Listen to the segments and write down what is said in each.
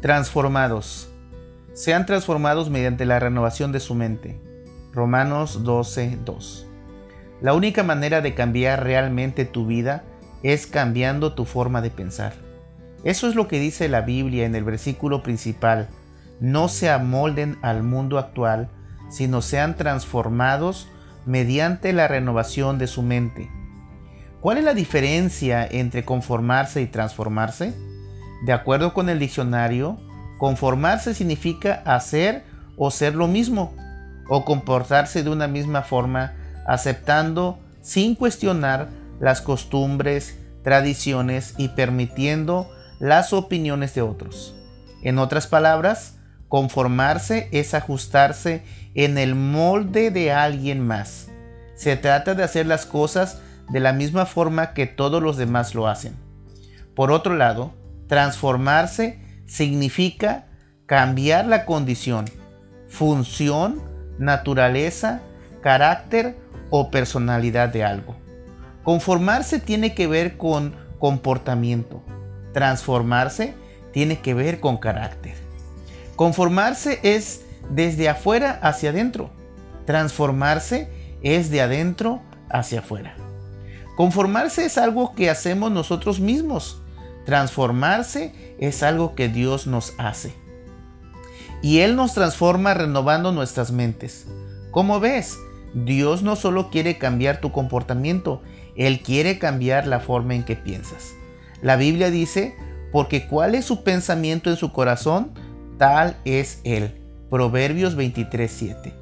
Transformados. Sean transformados mediante la renovación de su mente. Romanos 12, 2. La única manera de cambiar realmente tu vida es cambiando tu forma de pensar. Eso es lo que dice la Biblia en el versículo principal. No se amolden al mundo actual, sino sean transformados mediante la renovación de su mente. ¿Cuál es la diferencia entre conformarse y transformarse? De acuerdo con el diccionario, conformarse significa hacer o ser lo mismo, o comportarse de una misma forma, aceptando sin cuestionar las costumbres, tradiciones y permitiendo las opiniones de otros. En otras palabras, conformarse es ajustarse en el molde de alguien más. Se trata de hacer las cosas de la misma forma que todos los demás lo hacen. Por otro lado, transformarse significa cambiar la condición, función, naturaleza, carácter o personalidad de algo. Conformarse tiene que ver con comportamiento. Transformarse tiene que ver con carácter. Conformarse es desde afuera hacia adentro. Transformarse es de adentro hacia afuera. Conformarse es algo que hacemos nosotros mismos. Transformarse es algo que Dios nos hace. Y Él nos transforma renovando nuestras mentes. Como ves, Dios no solo quiere cambiar tu comportamiento, él quiere cambiar la forma en que piensas. La Biblia dice, porque cuál es su pensamiento en su corazón, tal es Él. Proverbios 23:7.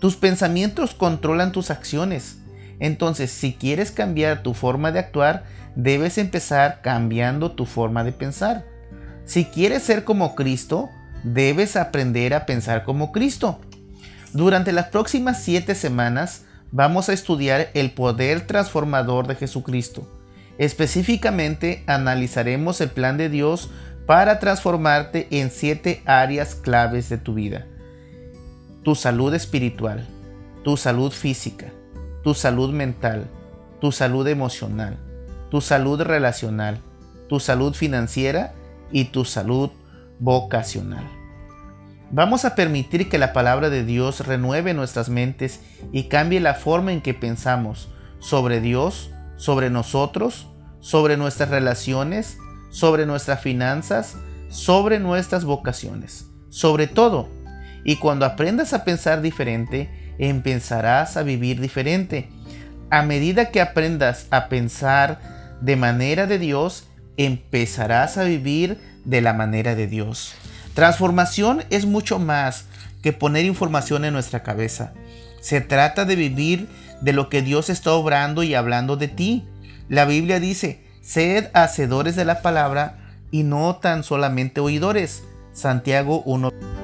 Tus pensamientos controlan tus acciones. Entonces, si quieres cambiar tu forma de actuar, debes empezar cambiando tu forma de pensar. Si quieres ser como Cristo, debes aprender a pensar como Cristo. Durante las próximas siete semanas, vamos a estudiar el poder transformador de Jesucristo. Específicamente analizaremos el plan de Dios para transformarte en siete áreas claves de tu vida. Tu salud espiritual, tu salud física, tu salud mental, tu salud emocional, tu salud relacional, tu salud financiera y tu salud vocacional. Vamos a permitir que la palabra de Dios renueve nuestras mentes y cambie la forma en que pensamos sobre Dios, sobre nosotros, sobre nuestras relaciones, sobre nuestras finanzas, sobre nuestras vocaciones, sobre todo. Y cuando aprendas a pensar diferente, empezarás a vivir diferente. A medida que aprendas a pensar de manera de Dios, empezarás a vivir de la manera de Dios. Transformación es mucho más que poner información en nuestra cabeza. Se trata de vivir de lo que Dios está obrando y hablando de ti. La Biblia dice, sed hacedores de la palabra y no tan solamente oidores. Santiago 1.